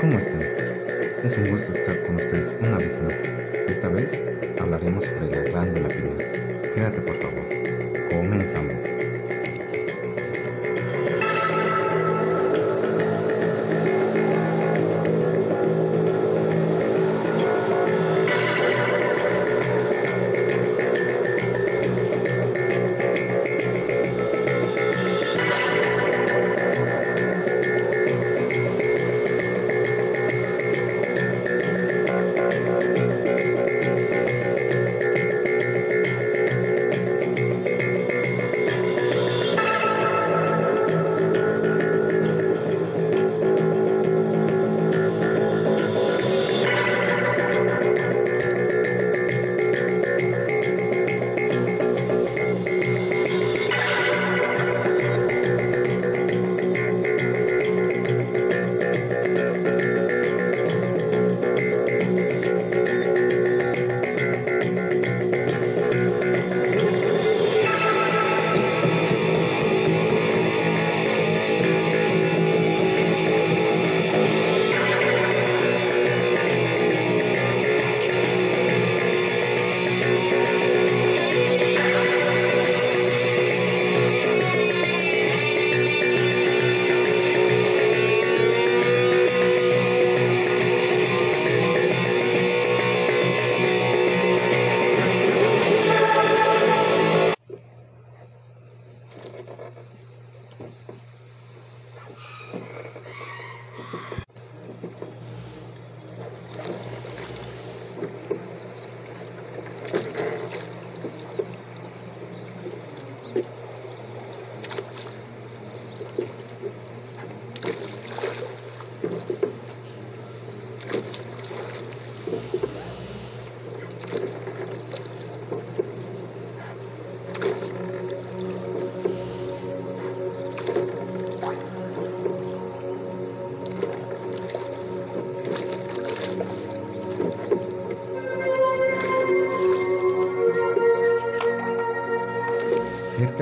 ¿Cómo están? Es un gusto estar con ustedes una vez más. Esta vez hablaremos sobre la glándula. Quédate por favor. Comenzamos.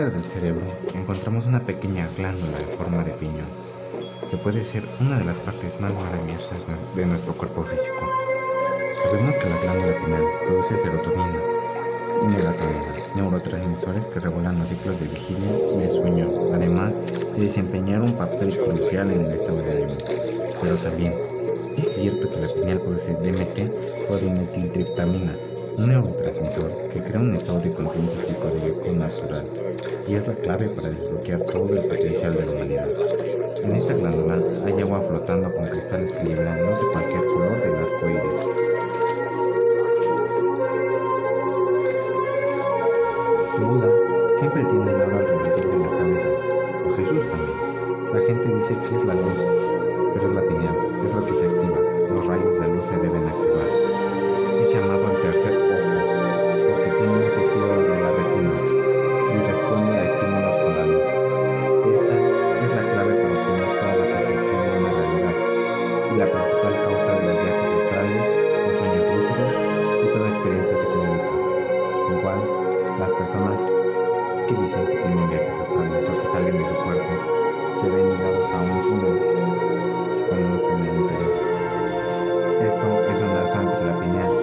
Cerca del cerebro encontramos una pequeña glándula en forma de piñón, que puede ser una de las partes más maravillosas de nuestro cuerpo físico. Sabemos que la glándula pineal produce serotonina y melatonina, neurotransmisores que regulan los ciclos de vigilia y de sueño, además de desempeñar un papel crucial en el estado de ánimo. Pero también es cierto que la pineal produce DMT o dimetiltriptamina, un neurotransmisor que crea un estado de conciencia psicodélico natural y es la clave para desbloquear todo el potencial de la humanidad. En esta glándula hay agua flotando con cristales que liberan no sé cualquier color del arco iris. Buda siempre tiene el oro alrededor de la cabeza, o Jesús también. La gente dice que es la luz, pero es la pineal, es lo que se activa. Los rayos de luz se deben activar. Es llamado el tercer ojo, porque tiene un tejido de la retina y responde a estímulos con la luz. Esta es la clave para obtener toda la percepción de una realidad y la principal causa de los viajes astrales, los sueños lúcidos y toda experiencia psicodélica. Igual, las personas que dicen que tienen viajes astrales o que salen de su cuerpo se ven ligados a un túnel con luz en el interior. Esto es un lazo entre la pineal